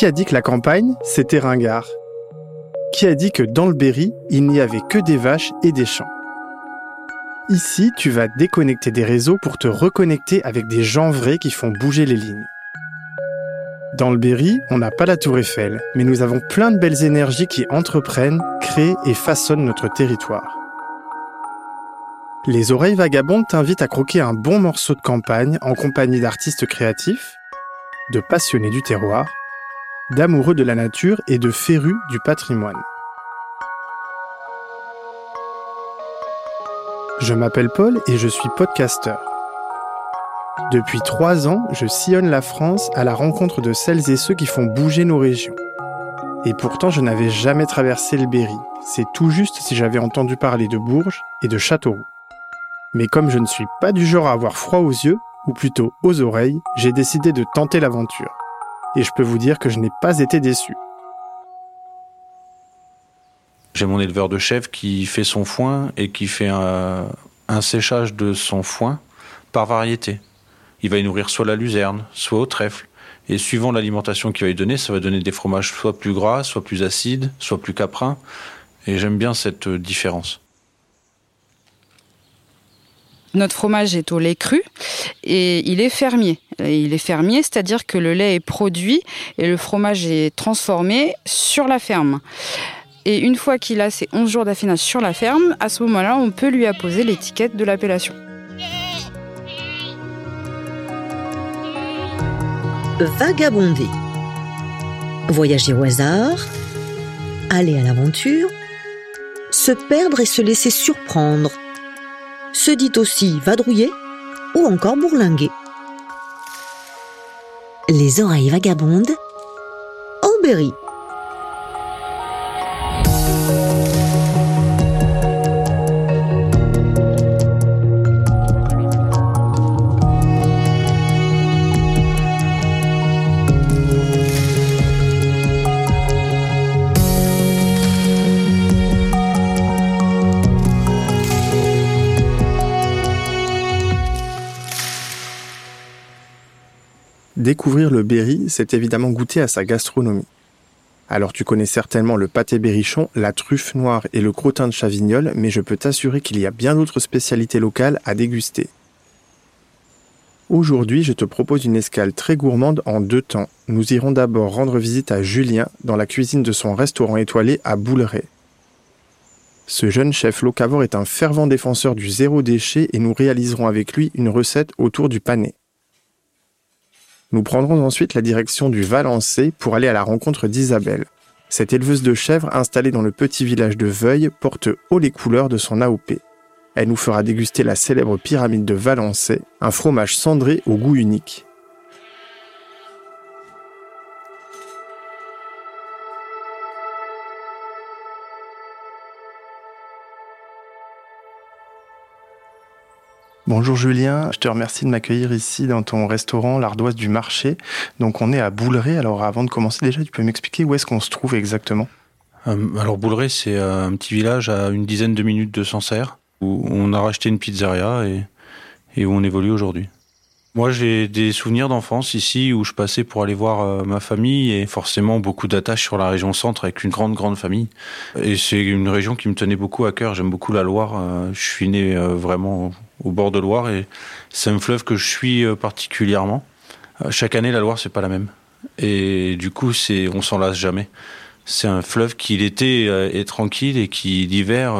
Qui a dit que la campagne, c'était ringard? Qui a dit que dans le Berry, il n'y avait que des vaches et des champs? Ici, tu vas déconnecter des réseaux pour te reconnecter avec des gens vrais qui font bouger les lignes. Dans le Berry, on n'a pas la tour Eiffel, mais nous avons plein de belles énergies qui entreprennent, créent et façonnent notre territoire. Les oreilles vagabondes t'invitent à croquer un bon morceau de campagne en compagnie d'artistes créatifs, de passionnés du terroir, d'amoureux de la nature et de férus du patrimoine. Je m'appelle Paul et je suis podcasteur. Depuis trois ans, je sillonne la France à la rencontre de celles et ceux qui font bouger nos régions. Et pourtant, je n'avais jamais traversé le Berry. C'est tout juste si j'avais entendu parler de Bourges et de Châteauroux. Mais comme je ne suis pas du genre à avoir froid aux yeux, ou plutôt aux oreilles, j'ai décidé de tenter l'aventure. Et je peux vous dire que je n'ai pas été déçu. J'ai mon éleveur de chèvres qui fait son foin et qui fait un, séchage de son foin par variété. Il va y nourrir soit la luzerne, soit au trèfle. Et suivant l'alimentation qu'il va y donner, ça va donner des fromages soit plus gras, soit plus acides, soit plus caprins. Et j'aime bien cette différence. Notre fromage est au lait cru et il est fermier. il est fermier, c'est-à-dire que le lait est produit et le fromage est transformé sur la ferme. Et une fois qu'il a ses 11 jours d'affinage sur la ferme, à ce moment-là, on peut lui apposer l'étiquette de l'appellation. Vagabonder. Voyager au hasard, aller à l'aventure, se perdre et se laisser surprendre se dit aussi vadrouiller ou encore bourlinguer. Les oreilles vagabondes, Aubéry. Découvrir le Berry, c'est évidemment goûter à sa gastronomie. Alors tu connais certainement le pâté berrichon, la truffe noire et le crottin de Chavignol, mais je peux t'assurer qu'il y a bien d'autres spécialités locales à déguster. Aujourd'hui, je te propose une escale très gourmande en deux temps. Nous irons d'abord rendre visite à Julien dans la cuisine de son restaurant étoilé à Bouleret. Ce jeune chef locavore est un fervent défenseur du zéro déchet et nous réaliserons avec lui une recette autour du pané. Nous prendrons ensuite la direction du Valençay pour aller à la rencontre d'Isabelle. Cette éleveuse de chèvres installée dans le petit village de Veuil porte haut les couleurs de son AOP. Elle nous fera déguster la célèbre pyramide de Valençay, un fromage cendré au goût unique. Bonjour Julien, je te remercie de m'accueillir ici dans ton restaurant L'Ardoise du Marché. Donc on est à Bouleret. Alors avant de commencer déjà, tu peux m'expliquer où est-ce qu'on se trouve exactement? Euh, Alors Bouleret, c'est euh, un petit village à une dizaine de minutes de Sancerre où on a racheté une pizzeria et, et où on évolue aujourd'hui. Moi, j'ai des souvenirs d'enfance ici où je passais pour aller voir euh, ma famille et forcément beaucoup d'attaches sur la région centre avec une grande, grande famille. Et c'est une région qui me tenait beaucoup à cœur. J'aime beaucoup la Loire. Je suis né vraiment au bord de Loire et c'est un fleuve que je suis euh, particulièrement. Euh, chaque année, la Loire, c'est pas la même. Et du coup, c'est, on s'en lasse jamais. C'est un fleuve qui l'été euh, est tranquille et qui l'hiver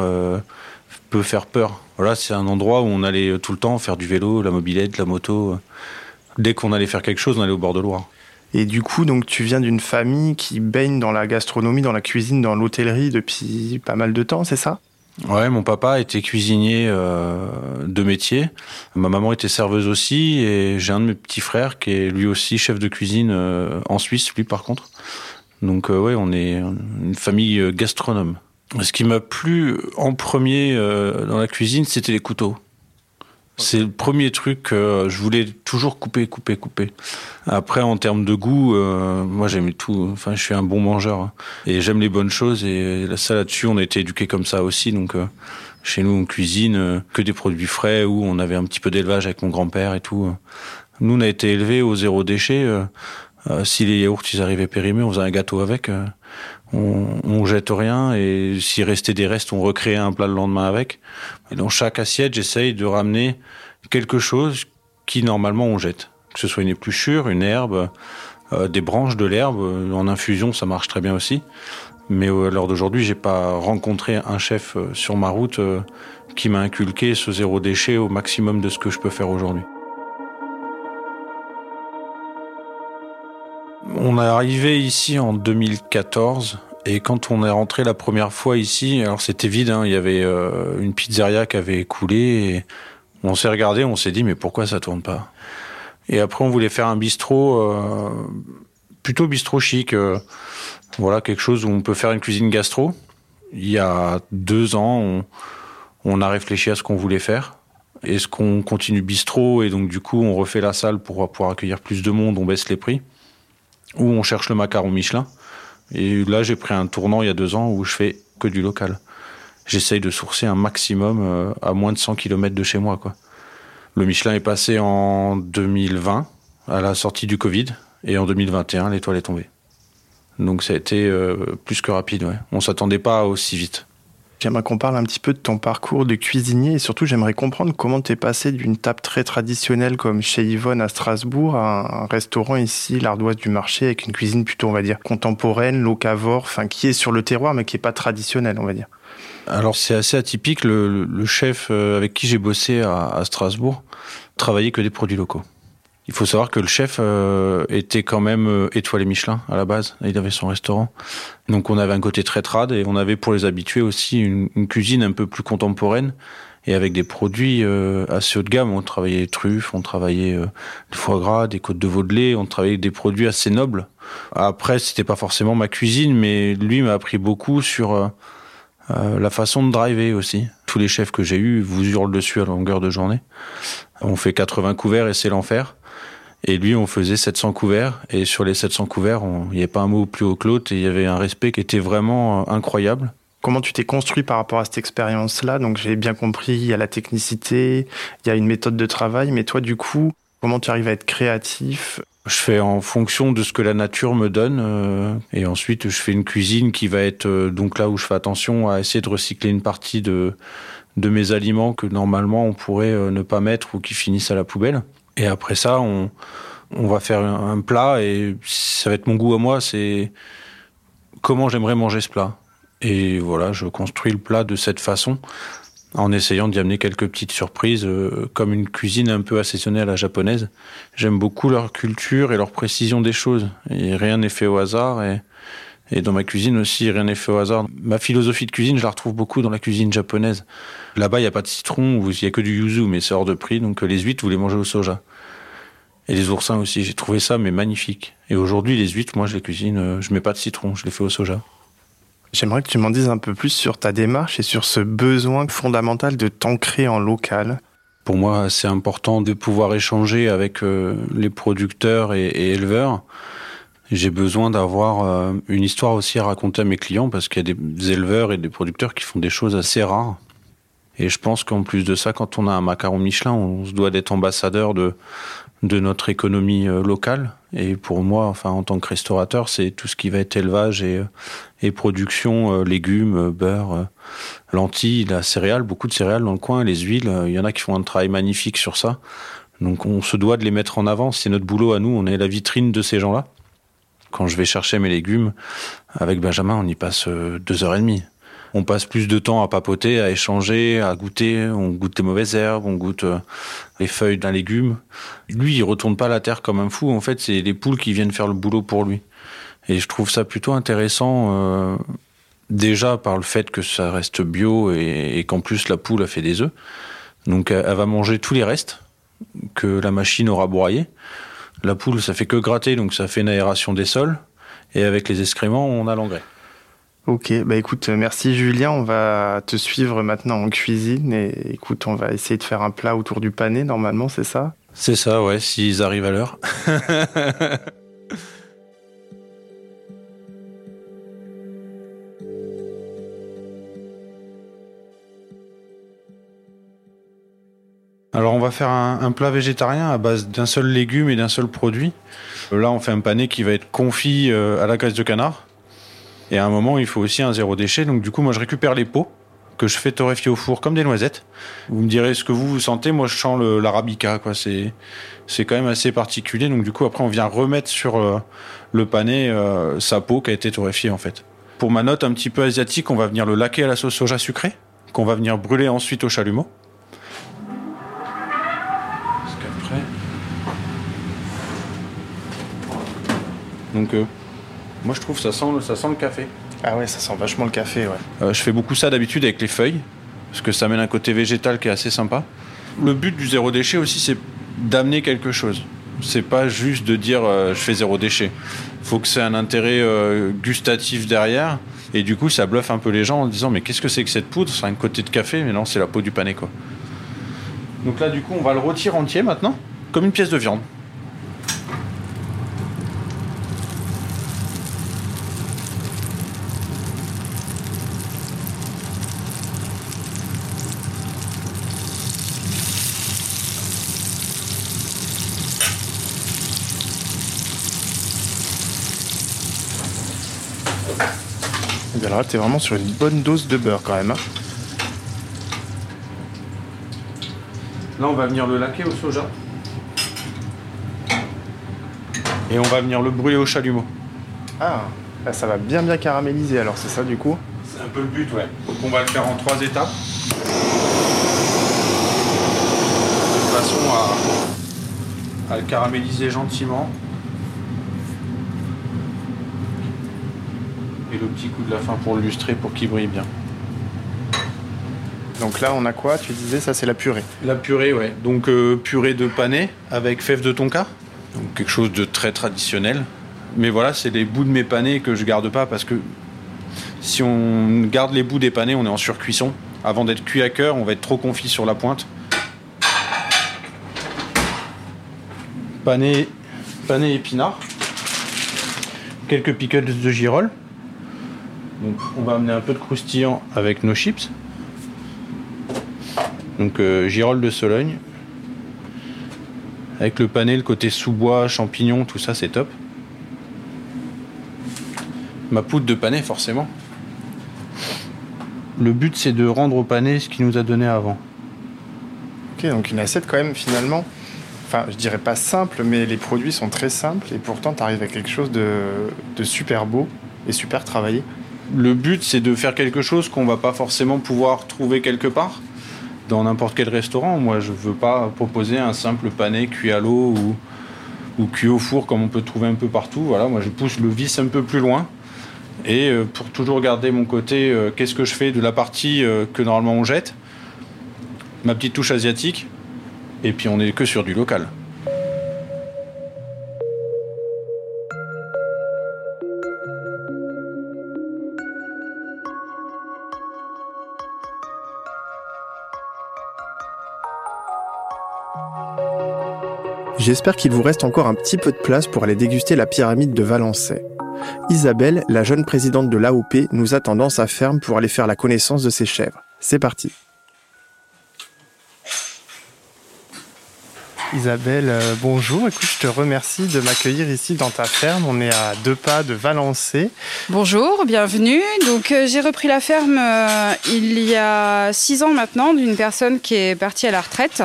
peut faire peur. Voilà, c'est un endroit où on allait tout le temps faire du vélo, la mobilette, la moto. Dès qu'on allait faire quelque chose, on allait au bord de Loire. Et du coup, donc tu viens d'une famille qui baigne dans la gastronomie, dans la cuisine, dans l'hôtellerie depuis pas mal de temps, c'est ça? Ouais, mon papa était cuisinier euh, de métier. Ma maman était serveuse aussi, et j'ai un de mes petits frères qui est lui aussi chef de cuisine euh, en Suisse, lui par contre. Donc euh, ouais, on est une famille gastronome. Ce qui m'a plu en premier dans la cuisine, c'était les couteaux. C'est le premier truc que je voulais toujours couper, couper, couper. Après, en termes de goût, euh, moi j'aime tout. Enfin, je suis un bon mangeur hein. et j'aime les bonnes choses. Et ça là-dessus, on a été éduqués comme ça aussi. Donc, euh, chez nous, on cuisine euh, que des produits frais ou on avait un petit peu d'élevage avec mon grand-père et tout. Nous, on a été élevés au zéro déchet. Euh, si les yaourts ils arrivaient périmés, on faisait un gâteau avec. Euh, on, on jette rien et s'il restait des restes, on recréait un plat le lendemain avec. Et dans chaque assiette, j'essaye de ramener quelque chose qui normalement on jette, que ce soit une épluchure, une herbe, euh, des branches de l'herbe. En infusion, ça marche très bien aussi. Mais à l'heure d'aujourd'hui, j'ai pas rencontré un chef sur ma route qui m'a inculqué ce zéro déchet au maximum de ce que je peux faire aujourd'hui. On est arrivé ici en 2014 et quand on est rentré la première fois ici, alors c'était vide, hein, il y avait euh, une pizzeria qui avait coulé on s'est regardé, on s'est dit mais pourquoi ça tourne pas? Et après on voulait faire un bistrot, euh, plutôt bistrot chic, euh, voilà quelque chose où on peut faire une cuisine gastro. Il y a deux ans, on, on a réfléchi à ce qu'on voulait faire. Est-ce qu'on continue bistrot? Et donc du coup on refait la salle pour pouvoir accueillir plus de monde, on baisse les prix Ou on cherche le macaron Michelin Et là j'ai pris un tournant il y a deux ans où je fais que du local. J'essaye de sourcer un maximum euh, à moins de 100 km de chez moi. Quoi. Le Michelin est passé en 2020 à la sortie du Covid et en 2021 l'étoile est tombée. Donc ça a été euh, plus que rapide. Ouais. On s'attendait pas aussi vite. J'aimerais qu'on parle un petit peu de ton parcours de cuisinier et surtout j'aimerais comprendre comment tu es passé d'une table très traditionnelle comme chez Yvonne à Strasbourg à un restaurant ici, l'Ardoise du Marché, avec une cuisine plutôt, on va dire, contemporaine, locavore, enfin qui est sur le terroir mais qui est pas traditionnelle, on va dire. Alors c'est assez atypique, le, chef euh, avec qui j'ai bossé à Strasbourg travaillait que des produits locaux. Il faut savoir que le chef euh, était quand même euh, étoilé Michelin à la base. Il avait son restaurant. Donc on avait un côté très trad et on avait pour les habitués aussi une, cuisine un peu plus contemporaine et avec des produits euh, assez haut de gamme. On travaillait les truffes, on travaillait euh, du foie gras, des côtes de veau de lait, on travaillait des produits assez nobles. Après, c'était pas forcément ma cuisine, mais lui m'a appris beaucoup sur euh, la façon de driver aussi. Tous les chefs que j'ai eus vous hurlent dessus à longueur de journée. On fait 80 couverts et c'est l'enfer. Et lui, on faisait 700 couverts. Et sur les 700 couverts, il n'y avait pas un mot plus haut que l'autre. Et il y avait un respect qui était vraiment euh, incroyable. Comment tu t'es construit par rapport à cette expérience-là? Donc j'ai bien compris, il y a la technicité, il y a une méthode de travail. Mais toi, du coup, comment tu arrives à être créatif? Je fais en fonction de ce que la nature me donne euh, et ensuite je fais une cuisine qui va être euh, donc là où je fais attention à essayer de recycler une partie de de mes aliments que normalement on pourrait ne pas mettre ou qui finissent à la poubelle. Et après ça, on, va faire un plat et ça va être mon goût à moi, c'est comment j'aimerais manger ce plat. Et voilà, je construis le plat de cette façon en essayant d'y amener quelques petites surprises, euh, comme une cuisine un peu assaisonnée à la japonaise. J'aime beaucoup leur culture et leur précision des choses. Et rien n'est fait au hasard. Et, et dans ma cuisine aussi, rien n'est fait au hasard. Ma philosophie de cuisine, je la retrouve beaucoup dans la cuisine japonaise. Là-bas, il n'y a pas de citron, il n'y a que du yuzu, mais c'est hors de prix. Donc les huîtres, vous les mangez au soja. Et les oursins aussi, j'ai trouvé ça mais magnifique. Et aujourd'hui, les huîtres, moi, je les cuisine, euh, je mets pas de citron, je les fais au soja. J'aimerais que tu m'en dises un peu plus sur ta démarche et sur ce besoin fondamental de t'ancrer en local. Pour moi, c'est important de pouvoir échanger avec euh, les producteurs et, et éleveurs. J'ai besoin d'avoir euh, une histoire aussi à raconter à mes clients parce qu'il y a des éleveurs et des producteurs qui font des choses assez rares. Et je pense qu'en plus de ça, quand on a un macaron Michelin, on se doit d'être ambassadeur de, de notre économie euh, locale. Et pour moi, enfin, en tant que restaurateur, c'est tout ce qui va être élevage et, euh, et production, légumes, beurre, lentilles, la céréale, beaucoup de céréales dans le coin, les huiles. Il y en a qui font un travail magnifique sur ça. Donc on se doit de les mettre en avant. C'est notre boulot à nous. On est la vitrine de ces gens-là. Quand je vais chercher mes légumes, avec Benjamin, on y passe deux heures et demie on passe plus de temps à papoter, à échanger, à goûter. On goûte les mauvaises herbes, on goûte euh, les feuilles d'un légume. Lui, il retourne pas la terre comme un fou. En fait, c'est les poules qui viennent faire le boulot pour lui. Et je trouve ça plutôt intéressant, euh, déjà par le fait que ça reste bio et, qu'en plus la poule a fait des œufs. Donc elle, va manger tous les restes que la machine aura broyés. La poule, ça fait que gratter, donc ça fait une aération des sols. Et avec les excréments, on a l'engrais. Ok, bah écoute, merci Julien, on va te suivre maintenant en cuisine et écoute, on va essayer de faire un plat autour du pané normalement, c'est ça? C'est ça, ouais, s'ils arrivent à l'heure. Alors on va faire un, un plat végétarien à base d'un seul légume et d'un seul produit. Là, on fait un pané qui va être confit à la graisse de canard. Et à un moment, il faut aussi un zéro déchet. Donc, du coup, moi, je récupère les pots que je fais torréfier au four comme des noisettes. Vous me direz ce que vous, vous sentez. Moi, je sens l'arabica, quoi. C'est, c'est quand même assez particulier. Donc, du coup, après, on vient remettre sur euh, le pané euh, sa peau qui a été torréfiée, en fait. Pour ma note un petit peu asiatique, on va venir le laquer à la sauce soja sucrée, qu'on va venir brûler ensuite au chalumeau. Parce qu'après. Donc, euh, moi, je trouve ça sent, ça sent le café. Ah ouais, ça sent vachement le café, ouais. Euh, je fais beaucoup ça d'habitude avec les feuilles, parce que ça amène un côté végétal qui est assez sympa. Le but du zéro déchet aussi, c'est d'amener quelque chose. C'est pas juste de dire euh, je fais zéro déchet. Faut que c'est un intérêt euh, gustatif derrière. Et du coup, ça bluffe un peu les gens en disant mais qu'est-ce que c'est que cette poudre? C'est un côté de café, mais non, c'est la peau du pané quoi. Donc là, du coup, on va le retirer entier maintenant, comme une pièce de viande. Alors là, t'es vraiment sur une bonne dose de beurre quand même. Hein. Là, on va venir le laquer au soja. Et on va venir le brûler au chalumeau. Ah, ça va bien bien caraméliser alors, c'est ça du coup? C'est un peu le but, ouais. Donc on va le faire en trois étapes. De façon à le caraméliser gentiment. Le petit coup de la fin pour le lustrer pour qu'il brille bien. Donc là, on a quoi? Tu disais, ça c'est la purée. La purée, ouais. Donc euh, purée de panais avec fèves de tonka. Donc quelque chose de très traditionnel. Mais voilà, c'est les bouts de mes panais que je garde pas parce que si on garde les bouts des panais, on est en surcuisson. Avant d'être cuit à cœur, on va être trop confit sur la pointe. Panais, panais épinards. Quelques pickles de girolles. Donc on va amener un peu de croustillant avec nos chips. Donc euh, de Sologne. Avec le panais, le côté sous-bois, champignons, tout ça c'est top. Ma poudre de panais forcément. Le but c'est de rendre au panais ce qu'il nous a donné avant. Ok, donc une assiette quand même finalement, enfin je dirais pas simple, mais les produits sont très simples et pourtant tu arrives à quelque chose de super beau et super travaillé le but, c'est de faire quelque chose qu'on va pas forcément pouvoir trouver quelque part dans n'importe quel restaurant. Moi, je veux pas proposer un simple pané cuit à l'eau ou, cuit au four comme on peut trouver un peu partout. Voilà, moi, je pousse le vice un peu plus loin. Et euh, pour toujours garder mon côté, euh, qu'est-ce que je fais de la partie euh, que normalement on jette, ma petite touche asiatique, et puis on n'est que sur du local. J'espère qu'il vous reste encore un petit peu de place pour aller déguster la pyramide de Valençay. Isabelle, la jeune présidente de l'AOP, nous attend dans sa ferme pour aller faire la connaissance de ses chèvres. C'est parti. Isabelle, euh, bonjour. Écoute, je te remercie de m'accueillir ici dans ta ferme. On est à deux pas de Valençay. Bonjour, bienvenue. Donc, euh, j'ai repris la ferme euh, il y a six ans maintenant d'une personne qui est partie à la retraite.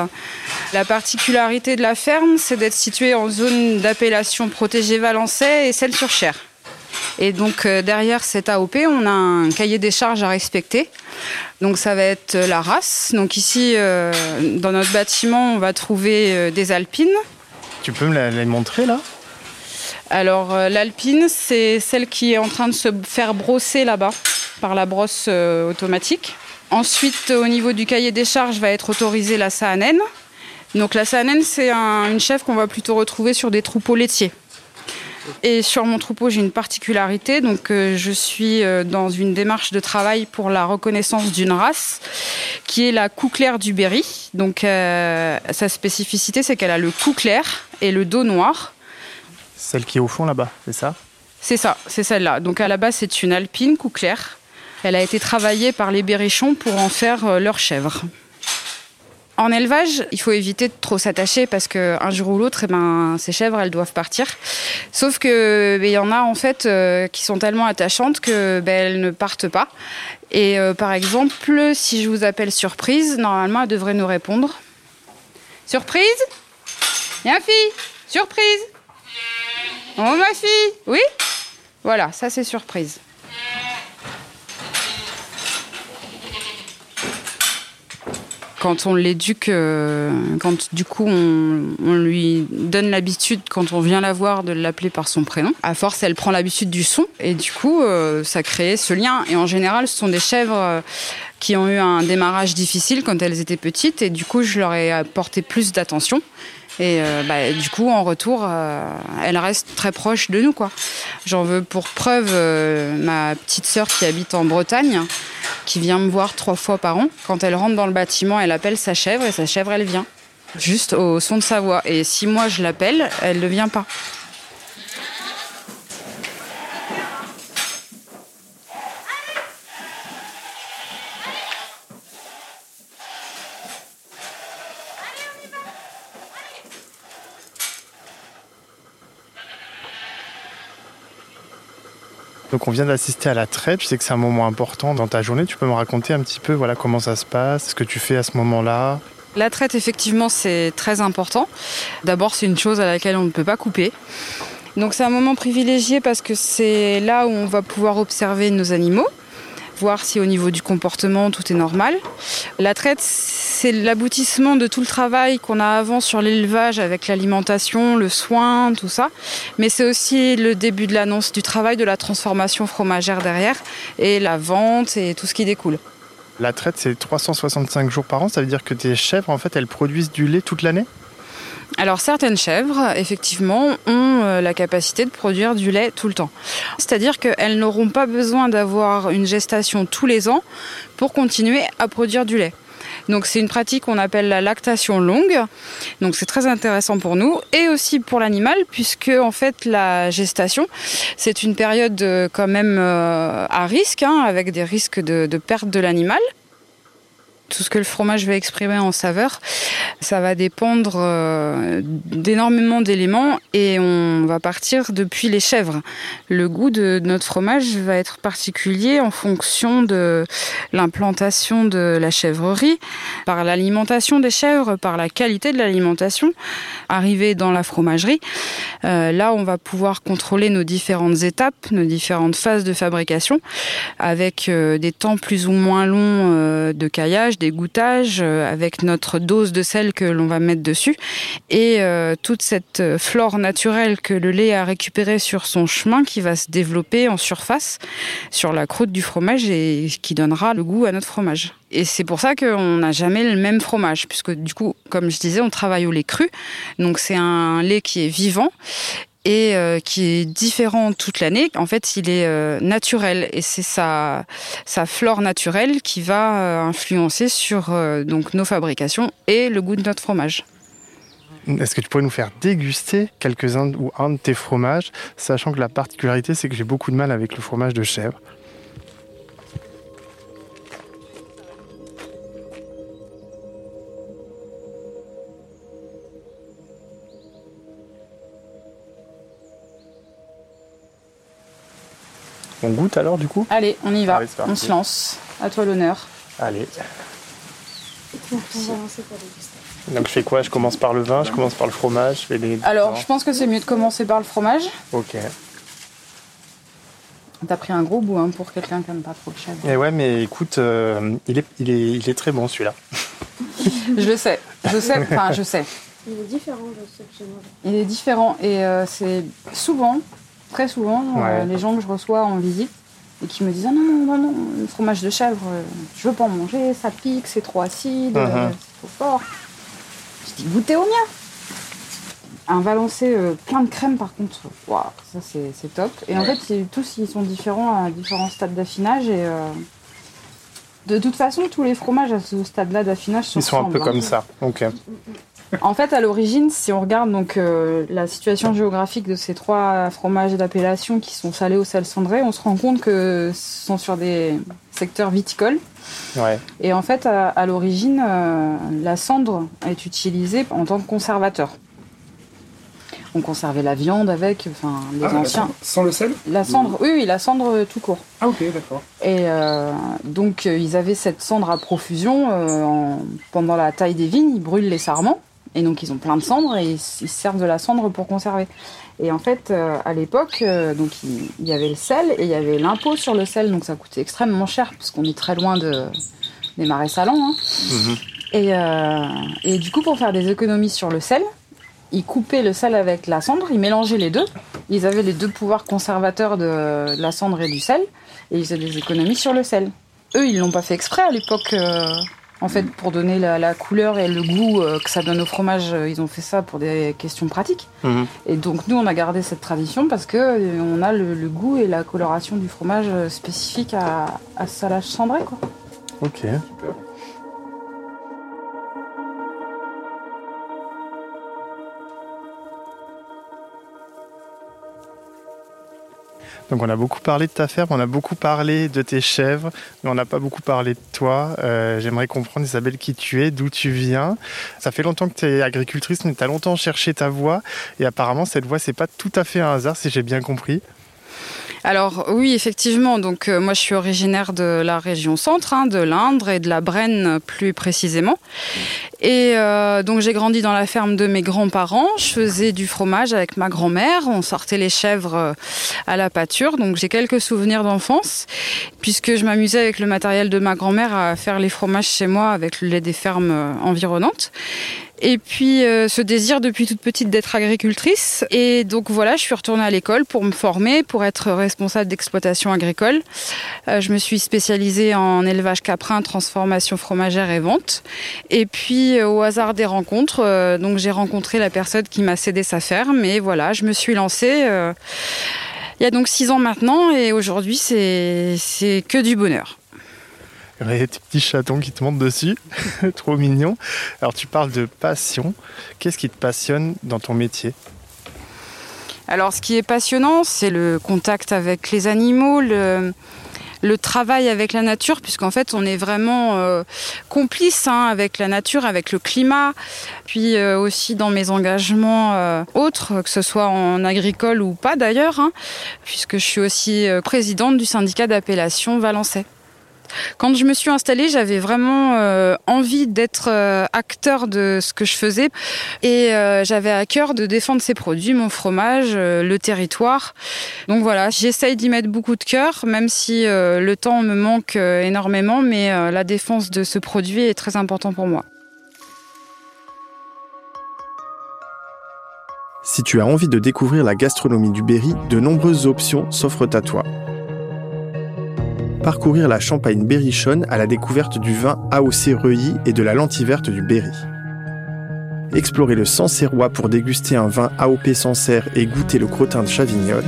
La particularité de la ferme, c'est d'être située en zone d'appellation protégée Valençay et celle-sur-Cher. Et donc euh, derrière cette AOP, on a un cahier des charges à respecter. Donc ça va être la race. Donc ici, euh, dans notre bâtiment, on va trouver euh, des alpines. Tu peux me les montrer là? Alors l'alpine, c'est celle qui est en train de se faire brosser là-bas par la brosse automatique. Ensuite, au niveau du cahier des charges, va être autorisée la saanène. Donc la saanène, c'est une chèvre qu'on va plutôt retrouver sur des troupeaux laitiers. Et sur mon troupeau, j'ai une particularité. Donc, euh, je suis euh, dans une démarche de travail pour la reconnaissance d'une race qui est la cou clair du Berry. Donc, euh, sa spécificité, c'est qu'elle a le cou clair et le dos noir. Celle qui est au fond là-bas, c'est ça? C'est ça, c'est celle-là. Donc, à la base, c'est une alpine cou clair. Elle a été travaillée par les berrichons pour en faire leur chèvre. En élevage, il faut éviter de trop s'attacher parce qu'un jour ou l'autre, eh ben, ces chèvres, elles doivent partir. Sauf que ben, il y en a en fait euh, qui sont tellement attachantes que ben, elles ne partent pas. Et euh, par exemple, si je vous appelle surprise, normalement, elle devrait nous répondre. Surprise? Viens fille Surprise Oh ma fille Oui? Voilà, ça c'est surprise. Quand on l'éduque, euh, quand du coup on, lui donne l'habitude, quand on vient la voir, de l'appeler par son prénom, à force elle prend l'habitude du son et du coup euh, ça crée ce lien. Et en général, ce sont des chèvres euh, qui ont eu un démarrage difficile quand elles étaient petites et du coup je leur ai apporté plus d'attention. Et euh, bah, du coup, en retour, euh, elle reste très proche de nous. J'en veux pour preuve euh, ma petite sœur qui habite en Bretagne, qui vient me voir trois fois par an. Quand elle rentre dans le bâtiment, elle appelle sa chèvre et sa chèvre, elle vient. Juste au son de sa voix. Et si moi je l'appelle, elle ne vient pas. Donc on vient d'assister à la traite, je sais que c'est un moment important dans ta journée, tu peux me raconter un petit peu voilà comment ça se passe, ce que tu fais à ce moment-là? La traite effectivement c'est très important. D'abord c'est une chose à laquelle on ne peut pas couper. Donc c'est un moment privilégié parce que c'est là où on va pouvoir observer nos animaux voir si au niveau du comportement tout est normal. La traite, c'est l'aboutissement de tout le travail qu'on a avant sur l'élevage avec l'alimentation, le soin, tout ça. Mais c'est aussi le début de l'annonce du travail de la transformation fromagère derrière et la vente et tout ce qui découle. La traite, c'est 365 jours par an, ça veut dire que tes chèvres, en fait, elles produisent du lait toute l'année? Alors certaines chèvres, effectivement, ont euh, la capacité de produire du lait tout le temps. C'est-à-dire qu'elles n'auront pas besoin d'avoir une gestation tous les ans pour continuer à produire du lait. Donc c'est une pratique qu'on appelle la lactation longue. Donc c'est très intéressant pour nous et aussi pour l'animal puisque en fait la gestation c'est une période euh, quand même euh, à risque hein, avec des risques de perte de l'animal tout ce que le fromage va exprimer en saveur, ça va dépendre euh, d'énormément d'éléments et on va partir depuis les chèvres. Le goût de notre fromage va être particulier en fonction de l'implantation de la chèvrerie, par l'alimentation des chèvres, par la qualité de l'alimentation. Arrivé dans la fromagerie, euh, là on va pouvoir contrôler nos différentes étapes, nos différentes phases de fabrication, avec euh, des temps plus ou moins longs de caillage des goûtages euh, avec notre dose de sel que l'on va mettre dessus et euh, toute cette flore naturelle que le lait a récupérée sur son chemin qui va se développer en surface sur la croûte du fromage et qui donnera le goût à notre fromage. Et c'est pour ça qu'on n'a jamais le même fromage, puisque du coup, comme je disais, on travaille au lait cru. Donc c'est un lait qui est vivant et euh, qui est différent toute l'année. En fait, il est euh, naturel et c'est sa, sa flore naturelle qui va euh, influencer sur donc nos fabrications et le goût de notre fromage. Est-ce que tu pourrais nous faire déguster quelques-uns ou un de tes fromages, sachant que la particularité, c'est que j'ai beaucoup de mal avec le fromage de chèvre. On goûte alors du coup Allez, on y va. on se lance. À toi l'honneur. Allez. Donc je fais quoi? Je commence par le vin, je commence par le fromage, je les... Alors, je pense que c'est mieux de commencer par le fromage. Ok. T'as pris un gros bout hein, pour quelqu'un qui n'aime pas trop le chèvre. Eh ouais, mais écoute, euh, il, est, il, est, il est très bon celui-là. je le sais, je sais, enfin je sais. Il est différent de ce que j'ai mangé. Il est différent et euh, c'est souvent très souvent euh, les gens que je reçois en visite et qui me disent ah non non non le fromage de chèvre euh, je veux pas en manger ça pique c'est trop acide uh-huh. euh, c'est trop fort. Je dis goûtez au mien. Un Valençay plein de crème par contre ça c'est top. Et en fait tous ils sont différents à différents stades d'affinage et de toute façon tous les fromages à ce stade là d'affinage sont ils sont un peu comme ça. Ok En fait, à l'origine, si on regarde donc euh, la situation géographique de ces trois fromages d'appellation qui sont salés au sel cendré, on se rend compte que ce sont sur des secteurs viticoles. Ouais. Et en fait, à, à l'origine, euh, la cendre est utilisée en tant que conservateur. On conservait la viande avec, enfin, les Ah, anciens. Sans le sel La cendre, oui, oui, la cendre euh, tout court. Ah, ok, d'accord. Et euh, donc, ils avaient cette cendre à profusion. euh, en- pendant la taille des vignes, ils brûlent les sarments. Et donc, ils ont plein de cendres et ils, se servent de la cendre pour conserver. Et en fait, euh, à l'époque, euh, donc il, il y avait le sel et il y avait l'impôt sur le sel. Donc, ça coûtait extrêmement cher puisqu'on est très loin de, des marais salants. hein. Et, euh, et du coup, pour faire des économies sur le sel, ils coupaient le sel avec la cendre, ils mélangeaient les deux. Ils avaient les deux pouvoirs conservateurs de la cendre et du sel, et ils faisaient des économies sur le sel. Eux, ils l'ont pas fait exprès à l'époque. En fait, pour donner la, la couleur et le goût euh, que ça donne au fromage, euh, ils ont fait ça pour des questions pratiques. Mhm. Et donc, nous, on a gardé cette tradition parce que euh, on a le, le goût et la coloration du fromage spécifique à, salage cendré, quoi. Ok. Donc on a beaucoup parlé de ta ferme, on a beaucoup parlé de tes chèvres, mais on n'a pas beaucoup parlé de toi. Euh, J'aimerais comprendre Isabelle qui tu es, d'où tu viens. Ça fait longtemps que tu es agricultrice, mais tu as longtemps cherché ta voie. Et apparemment cette voie, c'est pas tout à fait un hasard, si j'ai bien compris. Alors oui, effectivement. Donc euh, moi, je suis originaire de la région centre, hein, de l'Indre et de la Brenne plus précisément. Et euh, donc j'ai grandi dans la ferme de mes grands-parents. Je faisais du fromage avec ma grand-mère. On sortait les chèvres euh, à la pâture. Donc j'ai quelques souvenirs d'enfance, puisque je m'amusais avec le matériel de ma grand-mère à faire les fromages chez moi avec le lait des fermes environnantes. Et puis euh, ce désir depuis toute petite d'être agricultrice. Et donc voilà, je suis retournée à l'école pour me former, pour être responsable d'exploitation agricole. Euh, je me suis spécialisée en élevage caprin, transformation fromagère et vente. Et puis euh, au hasard des rencontres, euh, donc j'ai rencontré la personne qui m'a cédé sa ferme. Et voilà, je me suis lancée. euh, il y a donc six ans maintenant et aujourd'hui c'est c'est que du bonheur. Il des petits chatons qui te montent dessus, trop mignon. Alors tu parles de passion. Qu'est-ce qui te passionne dans ton métier? Alors, ce qui est passionnant, c'est le contact avec les animaux, le, le travail avec la nature, puisqu'en fait, on est vraiment euh, complice hein, avec la nature, avec le climat, puis euh, aussi dans mes engagements euh, autres, que ce soit en agricole ou pas d'ailleurs, hein, puisque je suis aussi euh, présidente du syndicat d'appellation Valençay. Quand je me suis installée, j'avais vraiment euh, envie d'être euh, acteur de ce que je faisais et euh, j'avais à cœur de défendre ces produits, mon fromage, le territoire. Donc voilà, j'essaye d'y mettre beaucoup de cœur, même si le temps me manque énormément, mais la défense de ce produit est très important pour moi. Si tu as envie de découvrir la gastronomie du Berry, de nombreuses options s'offrent à toi. Parcourir la Champagne berrichonne à la découverte du vin AOC Reuilly et de la lentille verte du Berry. Explorer le Sancerrois pour déguster un vin AOP Sancerre et goûter le crottin de Chavignol.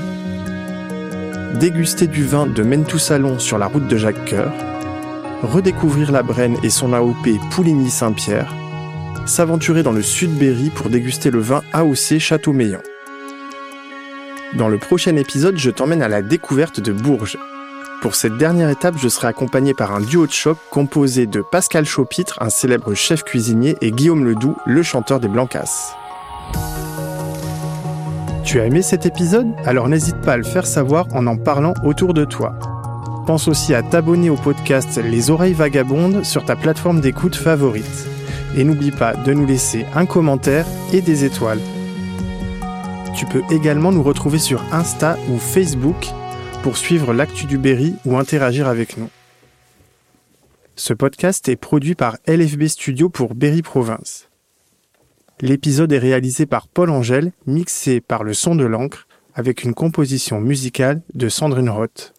Déguster du vin de Mentou Salon sur la route de Jacques Coeur. Redécouvrir la Brenne et son AOP Pouligny-Saint-Pierre s'aventurer dans le sud Berry pour déguster le vin AOC Château-Meillan. Dans le prochain épisode, je t'emmène à la découverte de Bourges. Pour cette dernière étape, je serai accompagné par un duo de choc composé de Pascal Chaupitre, un célèbre chef cuisinier, et Guillaume Ledoux, le chanteur des Blancas. Tu as aimé cet épisode? Alors n'hésite pas à le faire savoir en en parlant autour de toi. Pense aussi à t'abonner au podcast Les Oreilles Vagabondes sur ta plateforme d'écoute favorite. Et n'oublie pas de nous laisser un commentaire et des étoiles. Tu peux également nous retrouver sur Insta ou Facebook pour suivre l'actu du Berry ou interagir avec nous. Ce podcast est produit par LFB Studio pour Berry Province. L'épisode est réalisé par Paul Angèle, mixé par le son de l'encre, avec une composition musicale de Sandrine Roth.